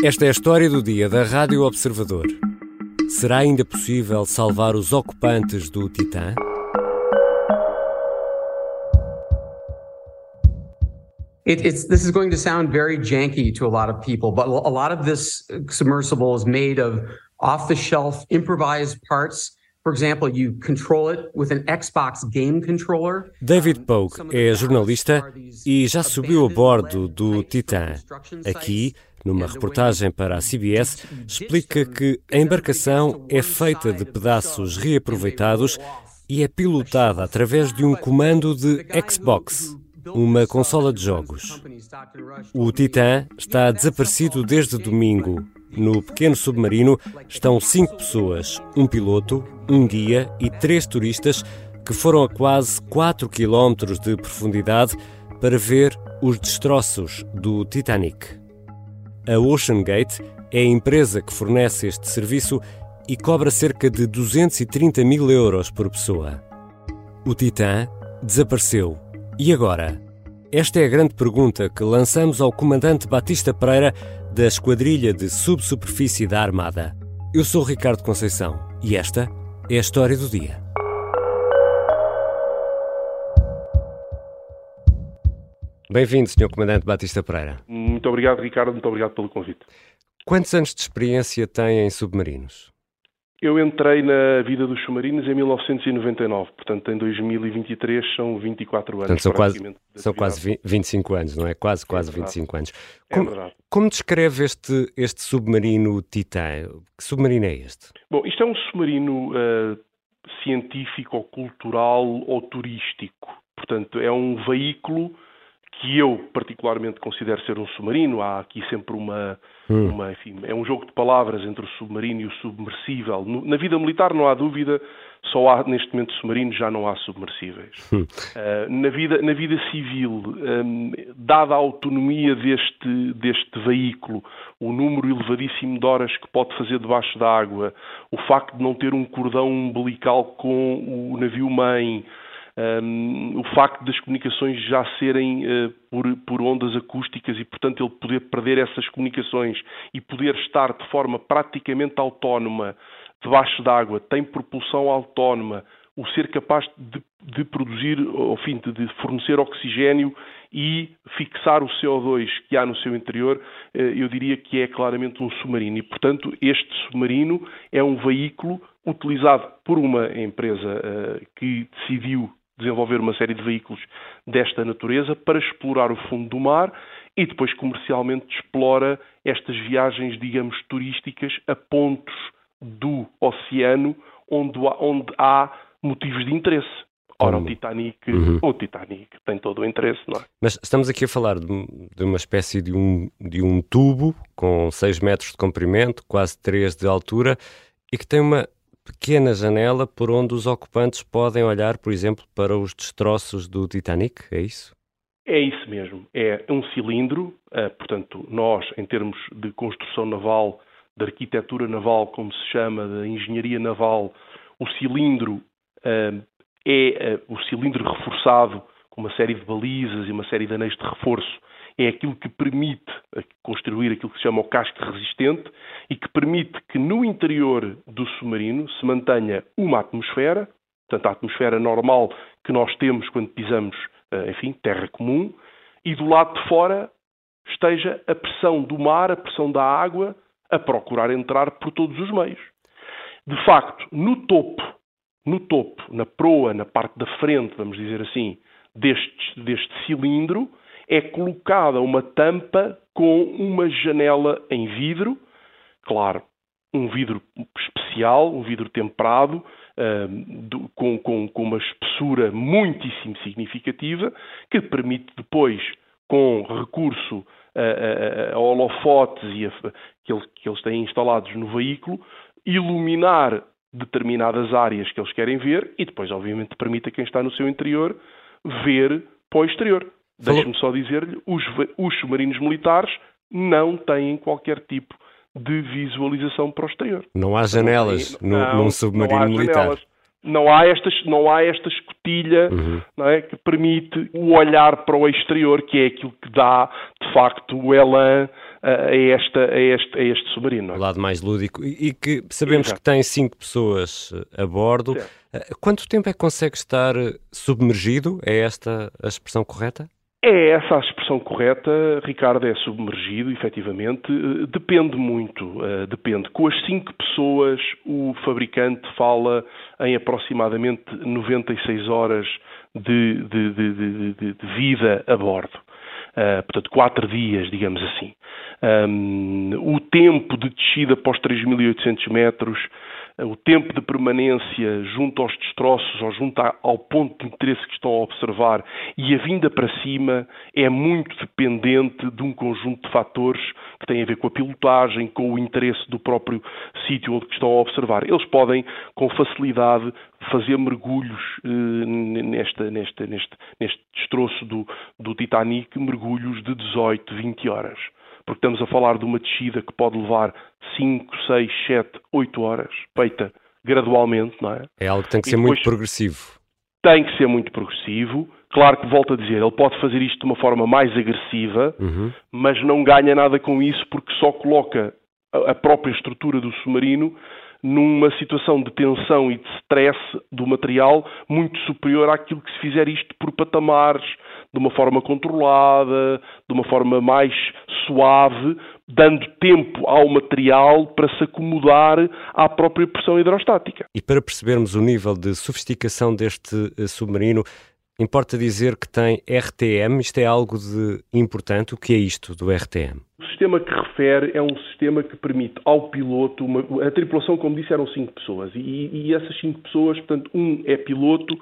Esta é a história do dia da Rádio Observador. Será ainda possível salvar os ocupantes do Titã? It, it's this is going to sound very janky to a lot of people, but a lot of this submersible is made of off-the-shelf improvised parts. For example, you control it with an Xbox game controller. David Pogue é jornalista e já subiu a bordo do Titan. Aqui, numa reportagem para a CBS, explica que a embarcação é feita de pedaços reaproveitados e é pilotada através de um comando de Xbox uma consola de jogos. O Titan está desaparecido desde domingo. No pequeno submarino estão cinco pessoas, um piloto, um guia e três turistas que foram a quase 4 quilómetros de profundidade para ver os destroços do Titanic. A OceanGate é a empresa que fornece este serviço e cobra cerca de 230 mil euros por pessoa. O Titan desapareceu e agora? Esta é a grande pergunta que lançamos ao comandante Batista Pereira da Esquadrilha de Subsuperfície da Armada. Eu sou Ricardo Conceição e esta é a história do dia. Bem-vindo, Sr. Comandante Batista Pereira. Muito obrigado, Ricardo. Muito obrigado pelo convite. Quantos anos de experiência tem em submarinos? Eu entrei na vida dos submarinos em 1999, portanto em 2023 são 24 anos. Portanto, são quase, são quase 25 anos, não é? Quase, quase é 25 anos. Como, é como descreve este, este submarino Titan? Que submarino é este? Bom, isto é um submarino uh, científico ou cultural ou turístico. Portanto, é um veículo que eu particularmente considero ser um submarino. Há aqui sempre uma, hum. uma enfim, é um jogo de palavras entre o submarino e o submersível. No, na vida militar não há dúvida, só há neste momento submarinos, já não há submersíveis. Hum. Uh, na, vida, na vida civil, um, dada a autonomia deste, deste veículo, o número elevadíssimo de horas que pode fazer debaixo da água, o facto de não ter um cordão umbilical com o navio-mãe, um, o facto das comunicações já serem uh, por, por, ondas acústicas e, portanto, ele poder perder essas comunicações e poder estar de forma praticamente autónoma debaixo d'água, tem propulsão autónoma, o ser capaz de, de produzir, ao fim de, de fornecer oxigênio e fixar o CO2 que há no seu interior, uh, eu diria que é claramente um submarino. E, portanto, este submarino é um veículo utilizado por uma empresa uh, que decidiu desenvolver uma série de veículos desta natureza para explorar o fundo do mar e depois comercialmente explora estas viagens, digamos, turísticas a pontos do oceano onde há, onde há motivos de interesse. Ora, o Titanic, uhum. o Titanic tem todo o interesse, não é? Mas estamos aqui a falar de, de, uma espécie de um, de um tubo com 6 metros de comprimento, quase 3 de altura, e que tem uma pequena janela por onde os ocupantes podem olhar, por exemplo, para os destroços do Titanic, é isso? É isso mesmo. É um cilindro, uh, portanto, nós, em termos de construção naval, de arquitetura naval, como se chama, da engenharia naval, o cilindro uh, é uh, o cilindro reforçado com uma série de balizas e uma série de anéis de reforço é aquilo que permite construir aquilo que se chama o casco resistente e que permite que no interior do submarino se mantenha uma atmosfera, portanto a atmosfera normal que nós temos quando pisamos, eh, enfim, terra comum, e do lado de fora esteja a pressão do mar, a pressão da água, a procurar entrar por todos os meios. De facto, no topo, no topo, na proa, na parte da frente, vamos dizer assim, deste, deste cilindro, é colocada uma tampa com uma janela em vidro, claro, um vidro especial, um vidro temperado, uh, com, com, com, uma espessura muitíssimo significativa, que permite depois, com recurso a, a, a holofotes e a, que, eles, que eles têm instalados no veículo, iluminar determinadas áreas que eles querem ver e depois, obviamente, permite a quem está no seu interior ver para o exterior. Deixe-me só dizer-lhe, os, os submarinos militares não têm qualquer tipo de visualização para o exterior. Não há janelas não, no, não, num submarino não militar. Janelas. Não há, estas, não há esta escotilha uhum. não é, que permite o olhar para o exterior, que é aquilo que dá, de facto, o elan a, esta, a, este, a este submarino. É? O lado mais lúdico. E, e que sabemos Exato. que tem cinco pessoas a bordo. Certo. Quanto tempo é que consegue estar submergido? É esta a expressão correta? É essa a expressão correta, Ricardo, é submergido, efetivamente. Depende muito, uh, depende. Com as cinco pessoas, o fabricante fala em aproximadamente 96 horas de, de, de, de vida a bordo. Uh, portanto, quatro dias, digamos assim. Um, o tempo de descida os 3.800 metros o tempo de permanência junto aos destroços ou junto ao ponto de interesse que estão a observar e a vinda para cima é muito dependente de um conjunto de fatores que têm a ver com a pilotagem, com o interesse do próprio sítio onde estão a observar. Eles podem, com facilidade, fazer mergulhos eh, nesta, nesta, neste, neste destroço do, do Titanic, mergulhos de 18, 20 horas porque estamos a falar de uma descida que pode levar 5, 6, 7, 8 horas, feita gradualmente, não é? É algo que tem que e ser muito progressivo. Tem que ser muito progressivo. Claro que, volto a dizer, ele pode fazer isto de uma forma mais agressiva, uhum. mas não ganha nada com isso porque só coloca a própria estrutura do submarino numa situação de tensão e de stress do material muito superior àquilo que se fizer isto por patamares, de uma forma controlada, de uma forma mais suave, dando tempo ao material para se acomodar à própria pressão hidrostática. E para percebermos o nível de sofisticação deste eh, submarino, Importa dizer que tem RTM, isto é algo de importante. O que é isto do RTM? O sistema que refere é um sistema que permite ao piloto, uma, a tripulação, como disse, eram cinco pessoas, e, e essas cinco pessoas, portanto, um é piloto,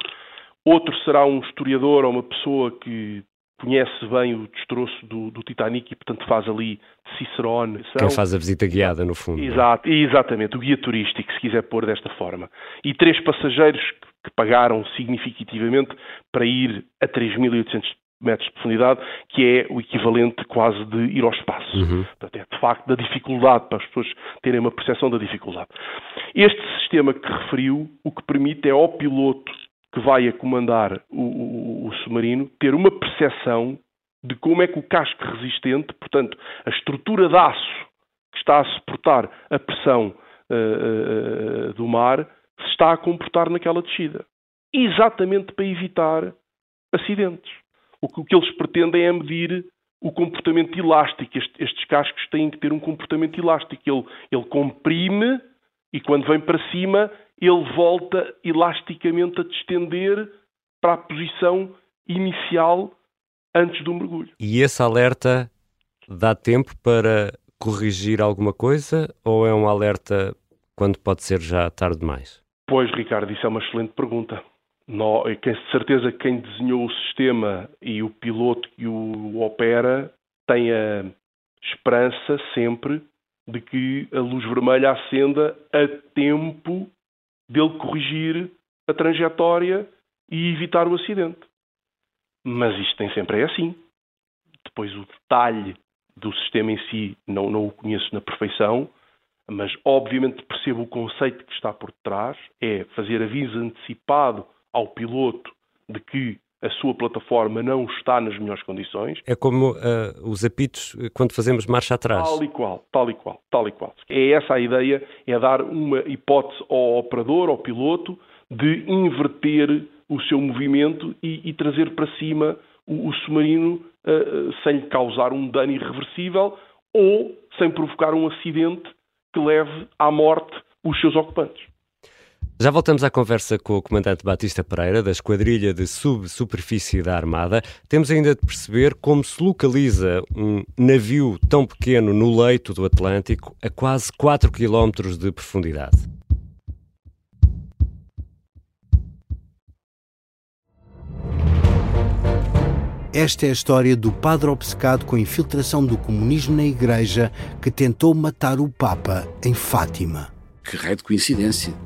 outro será um historiador ou uma pessoa que conhece bem o destroço do, do, Titanic e, portanto, faz ali Cicerone. Quem faz a visita guiada, no fundo. É? Exato, exatamente, o guia turístico, se quiser pôr desta forma. E três passageiros que pagaram significativamente para ir a 3.800 metros de profundidade, que é o equivalente quase de ir ao espaço. Uhum. Portanto, é de facto da dificuldade, para as pessoas terem uma percepção da dificuldade. Este sistema que referiu, o que permite é ao piloto que vai a comandar o, o, o submarino ter uma percepção de como é que o casco resistente, portanto, a estrutura de aço que está a suportar a pressão uh, uh, do mar, se está a comportar naquela descida. Exatamente para evitar acidentes. O que, o que eles pretendem é medir o comportamento elástico. Este, estes cascos têm que ter um comportamento elástico. Ele, ele comprime e quando vem para cima, ele volta elasticamente a distender para a posição inicial antes do mergulho. E esse alerta dá tempo para corrigir alguma coisa ou é um alerta quando pode ser já tarde demais? Pois, Ricardo, isso é uma excelente pergunta. No, de certeza que quem desenhou o sistema e o piloto que o opera tem a esperança sempre de que a luz vermelha acenda a tempo dele corrigir a trajetória e evitar o acidente. Mas isto tem sempre é assim. Depois o detalhe do sistema em si não, não o conheço na perfeição, mas obviamente percebo o conceito que está por trás, é fazer aviso antecipado ao piloto de que a sua plataforma não está nas melhores condições. É como uh, os apitos quando fazemos marcha atrás. Tal e qual, tal e qual, tal e qual. É essa a ideia, é dar uma hipótese ao operador, ao piloto, de inverter o seu movimento e, e trazer para cima o, o submarino uh, sem lhe causar um dano irreversível ou sem provocar um acidente que leve à morte os seus ocupantes. Já voltamos à conversa com o comandante Batista Pereira, da Esquadrilha de Subsuperfície da Armada. Temos ainda de perceber como se localiza um navio tão pequeno no leito do Atlântico, a quase 4 km de profundidade. Esta é a história do padre obcecado com a infiltração do comunismo na Igreja que tentou matar o Papa em Fátima. Que raio de coincidência!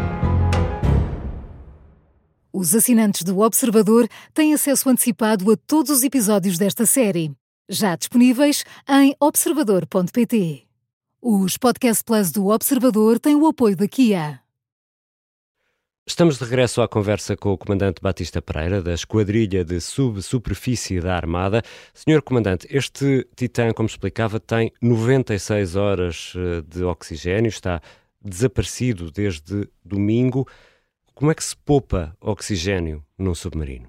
Os assinantes do Observador têm acesso antecipado a todos os episódios desta série, já disponíveis em observador.pt. Os Podcast Plus do Observador têm o apoio da Kia. Estamos de regresso à conversa com o Comandante Batista Pereira, da Esquadrilha de Subsuperfície da Armada. Senhor Comandante, este Titã, como explicava, tem 96 horas eh, de oxigênio, está desaparecido desde domingo. Como é que se poupa oxigênio num submarino?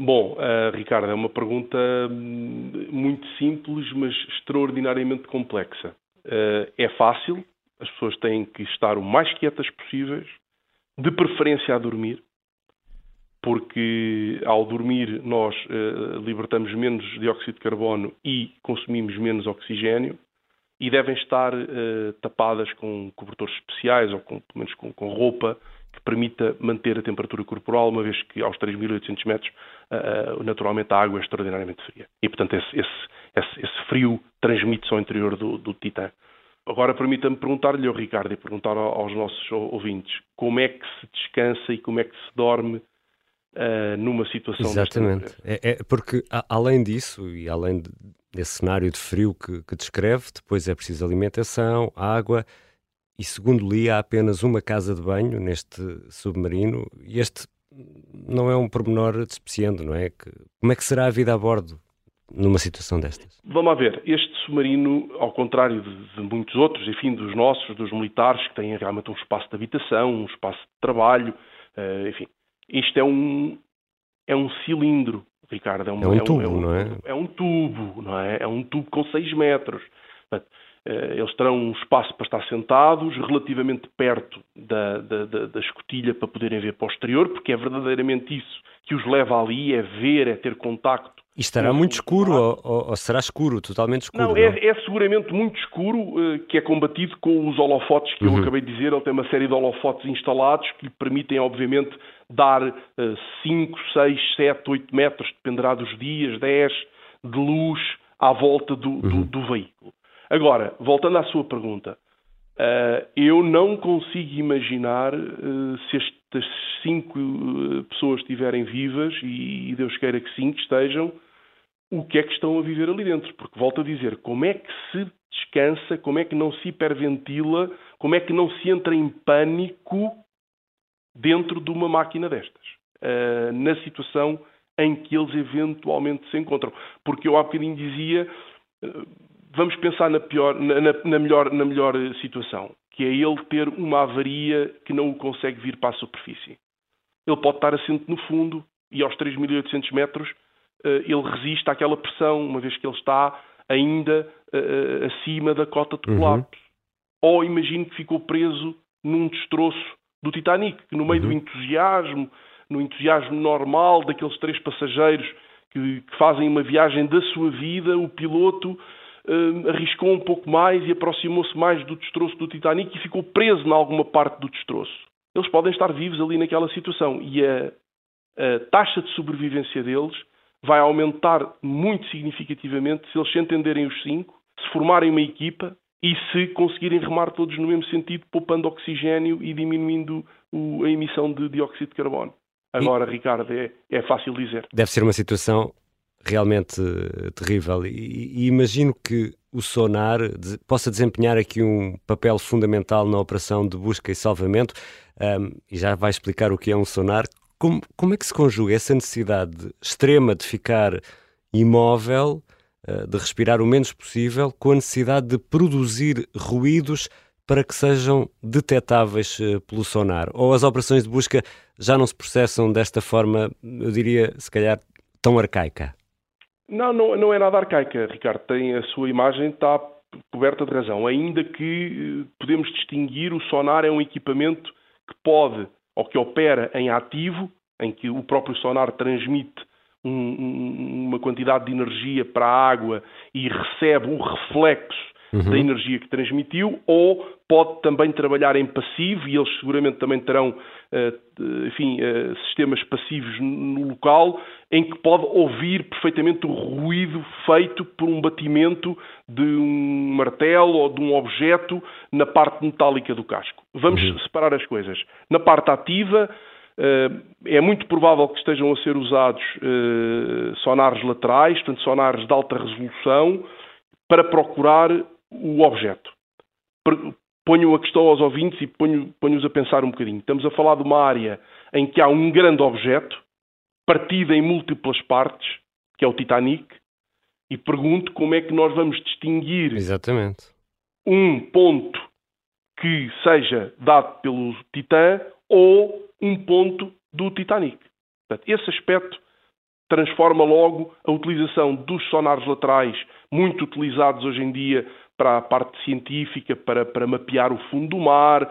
Bom, uh, Ricardo, é uma pergunta hum, muito simples, mas extraordinariamente complexa. Uh, é fácil, as pessoas têm que estar o mais quietas possíveis, de preferência a dormir, porque ao dormir nós uh, libertamos menos dióxido de carbono e consumimos menos oxigênio e devem estar tapadas com cobertores especiais ou com, pelo menos com, com roupa que permita manter a temperatura corporal, uma vez que aos 3.800 metros uh, naturalmente a água é extraordinariamente fria. E, portanto, esse, esse, esse, esse frio transmite-se ao interior do, do Titã. Agora, permita-me perguntar-lhe ao Ricardo e perguntar aos nossos ouvintes como é que se descansa e como é que se dorme uh, numa situação Exatamente. É, é, porque, a, além disso, e além de, desse cenário de frio que, que descreve, depois é preciso alimentação, água e segundo li, há apenas uma casa de banho neste submarino e este não é um pormenor despreciando, não é? Que, como é que será a vida a bordo numa situação destas? Vamos ver. Este submarino, ao contrário de, de, muitos outros, enfim, dos nossos, dos militares, que têm realmente um espaço de habitação, um espaço de trabalho, uh, enfim, isto é um, é um cilindro, Ricardo. É um, é um tubo, é um, não é? É um tubo, não é? É um tubo com 6 metros. Portanto, eles terão um espaço para estar sentados, relativamente perto da, da, da, da, escotilha para poderem ver para o exterior, porque é verdadeiramente isso que os leva ali, é ver, é ter contacto. E estará muito escuro ou, ou, será escuro, totalmente escuro? Não, não? É, é, seguramente muito escuro, uh, que é combatido com os holofotes que uhum. eu acabei de dizer. Ele tem uma série de holofotes instalados que lhe permitem, obviamente, dar uh, 5, 6, 7, 8 metros, dependerá dos dias, 10, de luz à volta do, uhum. do, do veículo. Agora, voltando à sua pergunta, uh, eu não consigo imaginar uh, se estas cinco uh, pessoas estiverem vivas, e Deus queira que sim, que estejam, o que é que estão a viver ali dentro. Porque, volto a dizer, como é que se descansa, como é que não se hiperventila, como é que não se entra em pânico dentro de uma máquina destas, na situação em que eles eventualmente se encontram. Porque eu há bocadinho dizia, vamos pensar na, pior, na, na, melhor, na melhor situação, que é ele ter uma avaria que não o consegue vir para a superfície. Ele pode estar assente no fundo e aos 3.800 metros eh, ele resiste àquela pressão, uma vez que ele está ainda uh, acima da cota de colapso. Uhum. Ou imagine que ficou preso num destroço do Titanic, que no meio uhum. do entusiasmo, no entusiasmo normal daqueles três passageiros que, que fazem uma viagem da sua vida, o piloto uh, arriscou um pouco mais e aproximou-se mais do destroço do Titanic e ficou preso em alguma parte do destroço. Eles podem estar vivos ali naquela situação e a, a taxa de sobrevivência deles vai aumentar muito significativamente se eles se entenderem os cinco, se formarem uma equipa e se conseguirem remar todos no mesmo sentido, poupando oxigênio e diminuindo o, a emissão de dióxido de carbono. Agora. Ricardo, é, é fácil dizer. Deve ser uma situação realmente eh, terrível. E, e, imagino que o sonar possa desempenhar aqui um papel fundamental na operação de busca e salvamento. Um, e já vai explicar o que é um sonar. Como, como é que se conjuga essa necessidade extrema de ficar imóvel, uh, de respirar o menos possível, com a necessidade de produzir ruídos para que sejam detetáveis uh, pelo sonar? Ou as operações de busca já não se processam desta forma, eu diria, se calhar, tão arcaica? Não, não, não é nada arcaica, Ricardo. Tem a sua imagem está coberta de razão. Ainda que eh, podemos distinguir, o sonar é um equipamento que pode ou que opera em ativo, em que o próprio sonar transmite um, uma quantidade de energia para a água e recebe o reflexo uhum. da energia que transmitiu, ou pode também trabalhar em passivo, e eles seguramente também terão eh, enfim, eh, sistemas passivos no local, em que pode ouvir perfeitamente o ruído feito por um batimento de um martelo ou de um objeto na parte metálica do casco. Vamos uhum. separar as coisas. Na parte ativa, é muito provável que estejam a ser usados sonares laterais, portanto, sonares de alta resolução, para procurar o objeto. Ponho a questão aos ouvintes e ponho-os ponho a pensar um bocadinho. Estamos a falar de uma área em que há um grande objeto, partido em múltiplas partes, que é o Titanic, e pergunto como é que nós vamos distinguir Exatamente. um ponto que seja dado pelo Titã ou um ponto do Titanic. Portanto, esse aspecto transforma logo a utilização dos sonares laterais, muito utilizados hoje em dia para a parte científica, para, para mapear o fundo do mar,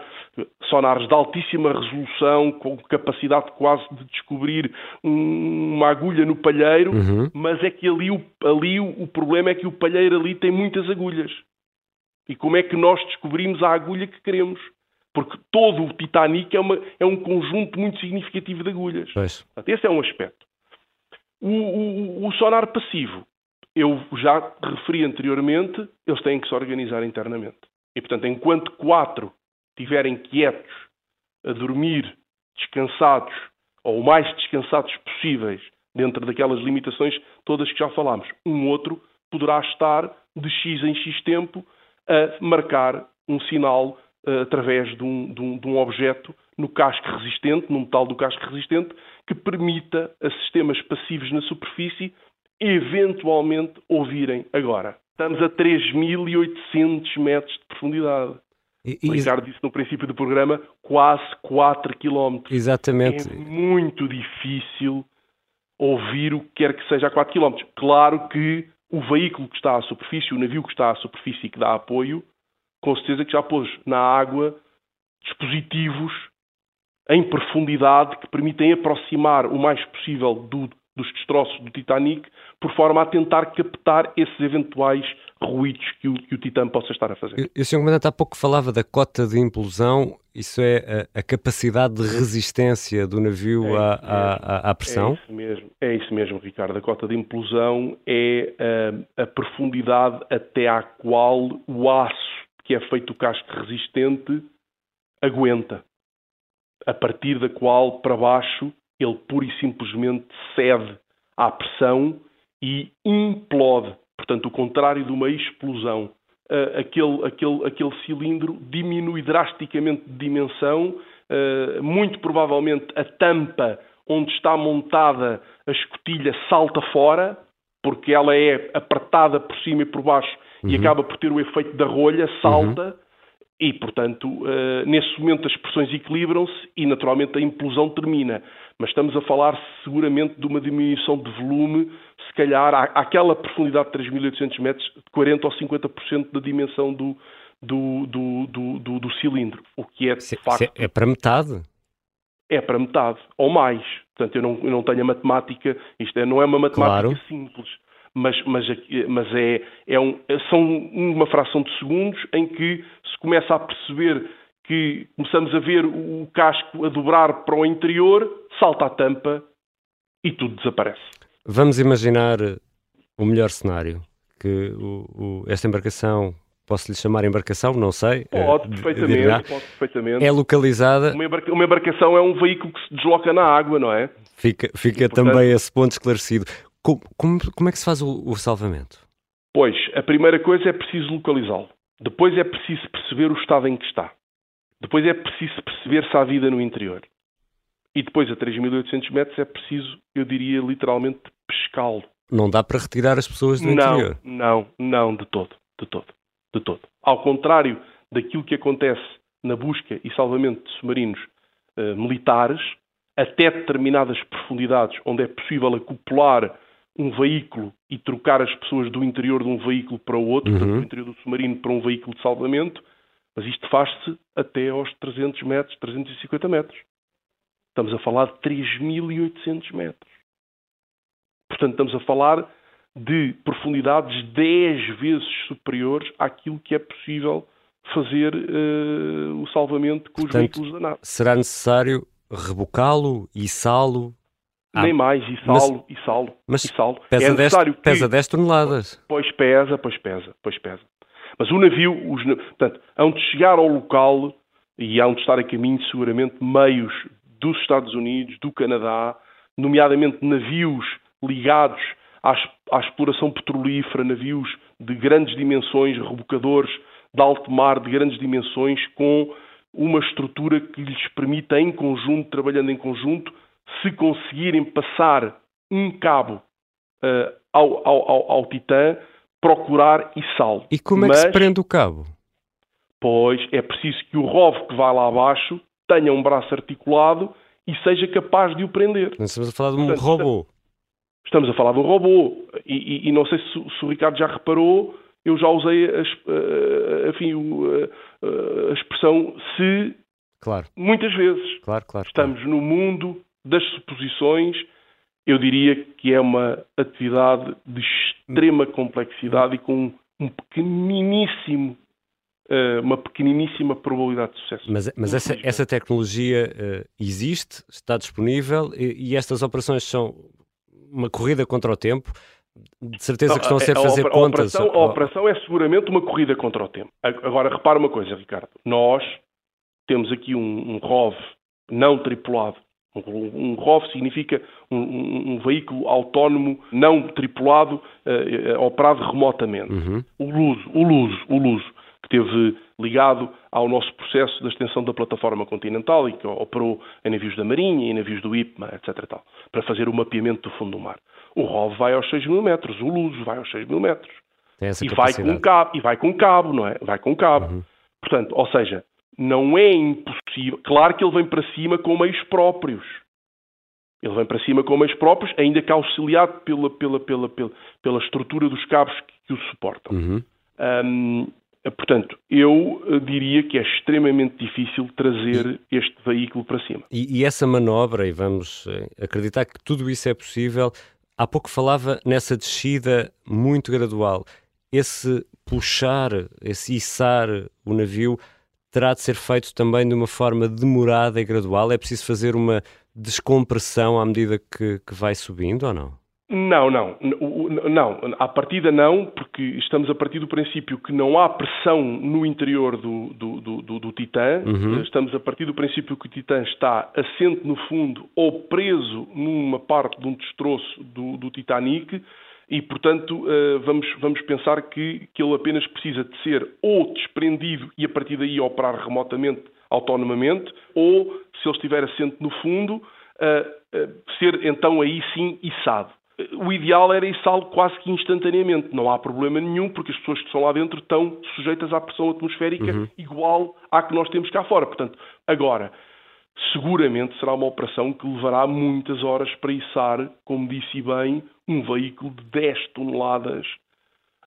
sonares de altíssima resolução, com capacidade quase de descobrir um, uma agulha no palheiro, uhum. mas é que ali, o, ali o, o problema é que o palheiro ali tem muitas agulhas. E como é que nós descobrimos a agulha que queremos? Porque todo o Titanic é, uma, é um conjunto muito significativo de agulhas. Pois. Esse é um aspecto. O, o, o, sonar passivo, eu já referi anteriormente, eles têm que se organizar internamente. E, portanto, enquanto quatro estiverem quietos, a dormir, descansados, ou o mais descansados possíveis, dentro daquelas limitações todas que já falámos, um outro poderá estar de X em X tempo a marcar um sinal através de um, de, um, de um objeto no casco resistente, no metal do casco resistente, que permita a sistemas passivos na superfície eventualmente ouvirem agora. Estamos a 3.800 metros de profundidade. E, e... O Ricardo disse no princípio do programa quase 4 km. Exatamente. É muito difícil ouvir o que quer que seja a 4 km. Claro que o veículo que está à superfície, o navio que está à superfície e que dá apoio, com certeza que já pôs na água dispositivos em profundidade que permitem aproximar o mais possível do, dos destroços do Titanic, por forma a tentar captar esses eventuais ruídos que o, que o Titã possa estar a fazer. O Sr. Comandante há pouco falava da cota de implosão, isso é a, a capacidade de resistência do navio é à, à, à, pressão? É isso, mesmo, é isso mesmo, Ricardo. A cota de implosão é a, a profundidade até à qual o aço que é feito o casco resistente aguenta a partir da qual, para baixo, ele pura e simplesmente cede à pressão e implode. Portanto, o contrário de uma explosão. Uh, aquele, aquele, aquele cilindro diminui drasticamente de dimensão, uh, muito provavelmente a tampa onde está montada a escotilha salta fora, porque ela é apertada por cima e por baixo uhum. e acaba por ter o efeito da rolha, salta. Uhum e, portanto, uh, nesse momento as pressões equilibram-se e, naturalmente, a implosão termina. Mas estamos a falar seguramente de uma diminuição de volume, se calhar, à, àquela profundidade de 3.800 metros, de 40% ou 50% da dimensão do, do, do, do, do, cilindro. O que é, de se, facto... É para metade? É para metade, ou mais. Portanto, eu não, eu não tenho a matemática, isto é, não é uma matemática claro. simples mas, mas, mas é, é um, são uma fração de segundos em que se começa a perceber que começamos a ver o casco a dobrar para o interior, salta a tampa e tudo desaparece. Vamos imaginar o melhor cenário, que o, o, esta embarcação, posso lhe chamar embarcação, não sei. Pode, uh, perfeitamente, pode perfeitamente. É localizada... Uma, embarca, uma, embarcação é um veículo que se desloca na água, não é? Fica, fica e, portanto, também esse ponto esclarecido. Como, como, como é que se faz o, o salvamento? Pois, a primeira coisa é preciso localizá-lo. Depois é preciso perceber o estado em que está. Depois é preciso perceber se há vida no interior. E depois, a 3.800 metros, é preciso, eu diria literalmente, pescá-lo. Não dá para retirar as pessoas do não, interior? Não, não, de todo, de todo, de todo. Ao contrário daquilo que acontece na busca e salvamento de submarinos uh, militares, até determinadas profundidades onde é possível acoplar um veículo e trocar as pessoas do interior de um veículo para o outro, uhum. portanto, do interior do submarino para um veículo de salvamento, mas isto faz-se até aos 300 metros, 350 metros. Estamos a falar de 3.800 metros. Portanto, estamos a falar de profundidades 10 vezes superiores àquilo que é possível fazer uh, o salvamento com Portanto, os veículos da nave. Será necessário rebocá-lo, içá-lo, ah, Nem mais, e salo, e salo, mas e salo. Pesa, é 10, que... pesa 10 toneladas. Pois pesa, pois pesa, pois pesa. Mas o navio, os, portanto, hão de chegar ao local e hão de estar a caminho seguramente meios dos Estados Unidos, do Canadá, nomeadamente navios ligados à, à exploração petrolífera, navios de grandes dimensões, rebocadores de alto mar de grandes dimensões, com uma estrutura que lhes permita, em conjunto, trabalhando em conjunto, se conseguirem passar um cabo uh, ao, ao, ao, Titã, procurar içá-lo. E como é que Mas, se prende o cabo? Pois é preciso que o ROV que vai lá abaixo tenha um braço articulado e seja capaz de o prender. Não estamos a falar de um Portanto, robô. Estamos a falar de um robô. E, e, e não sei se, se, o Ricardo já reparou, eu já usei a, a, enfim, a, a expressão se claro. muitas vezes. Claro, claro, Estamos claro. no mundo das suposições. Eu diria que é uma atividade de extrema complexidade e com um pequeniníssimo eh, uma pequeniníssima probabilidade de sucesso. Mas, mas essa, essa, tecnologia uh, existe, está disponível e, e, estas operações são uma corrida contra o tempo. De certeza que estão a ser a, fazer a, contas. Operação, a operação é seguramente uma corrida contra o tempo. Agora, repara uma coisa, Ricardo. Nós temos aqui um, um ROV não tripulado. Um, ROV significa um, um, um, veículo autónomo não tripulado, uh, operado remotamente. Uhum. O Luso, o Luso, o Luso que esteve ligado ao nosso processo da extensão da plataforma continental e que operou em navios da Marinha e navios do IPMA, etc. Tal, para fazer o mapeamento do fundo do mar. O ROV vai aos 6 mil metros, o Luso vai aos 6 mil metros. e vai com cabo, e vai com cabo, não é? Vai com cabo. Uhum. Portanto, ou seja, não é impossível. Claro que ele vem para cima com meios próprios. Ele vem para cima com meios próprios, ainda que auxiliado pela, pela, pela, pela, pela estrutura dos cabos que, que o suportam. Uhum. Um, portanto, eu eh, diria que é extremamente difícil trazer este veículo para cima. E, e, essa manobra, e vamos eh, acreditar que tudo isso é possível, há pouco falava nessa descida muito gradual. Esse puxar, esse içar o navio terá de ser feito também de uma forma demorada e gradual? É preciso fazer uma descompressão à medida que, que vai subindo ou não? Não, não, não. À partida não, porque estamos a partir do princípio que não há pressão no interior do, do, do, do Titã. Uhum. Estamos a partir do princípio que o Titã está assente no fundo ou preso numa parte de um destroço do, do Titanic e, portanto, uh, vamos, vamos pensar que, que ele apenas precisa de ser ou desprendido e a partir daí operar remotamente, autonomamente, ou, se ele estiver assente no fundo, uh, uh, ser então aí sim içado o ideal era içá-lo quase que instantaneamente. Não há problema nenhum, porque as pessoas que estão lá dentro estão sujeitas à pressão atmosférica uhum. igual à que nós temos cá fora. Portanto, agora, seguramente será uma operação que levará muitas horas para içar, como disse bem, um veículo de 10 toneladas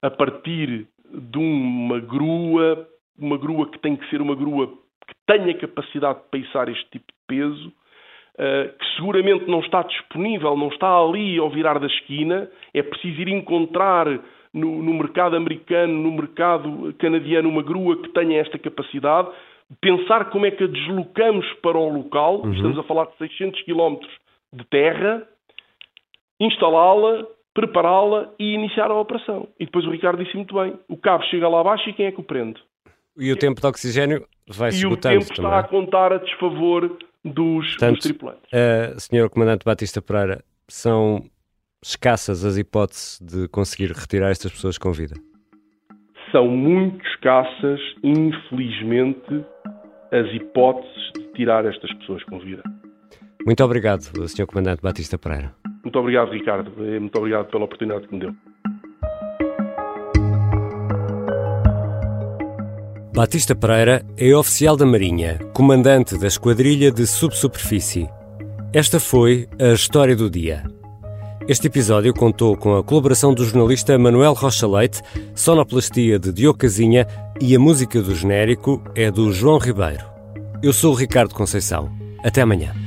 a partir de uma grua, uma grua que tem que ser uma grua que tenha capacidade para içar este tipo de peso eh, que seguramente não está disponível, não está ali ao virar da esquina, é preciso ir encontrar no, no, mercado americano, no mercado canadiano, uma grua que tenha esta capacidade, pensar como é que a deslocamos para o local, uhum. estamos a falar de 600 km de terra, instalá-la, prepará-la e iniciar a operação. E depois o Ricardo disse muito bem, o cabo chega lá abaixo e quem é que o prende? E o tempo de oxigênio vai se E o tempo está também. a contar a desfavor dos, Portanto, dos tripulantes. Uh, Senhor Comandante Batista Pereira, são escassas as hipóteses de conseguir retirar estas pessoas com vida? São muito escassas, infelizmente, as hipóteses de tirar estas pessoas com vida. Muito obrigado, Senhor Comandante Batista Pereira. Muito obrigado, Ricardo. Muito obrigado pela oportunidade que me deu. Batista Pereira é oficial da Marinha, comandante da Esquadrilha de Subsuperfície. Esta foi a história do dia. Este episódio contou com a colaboração do jornalista Manuel Rocha Leite, sonoplastia de Diogo Casinha e a música do genérico é do João Ribeiro. Eu sou o Ricardo Conceição. Até amanhã.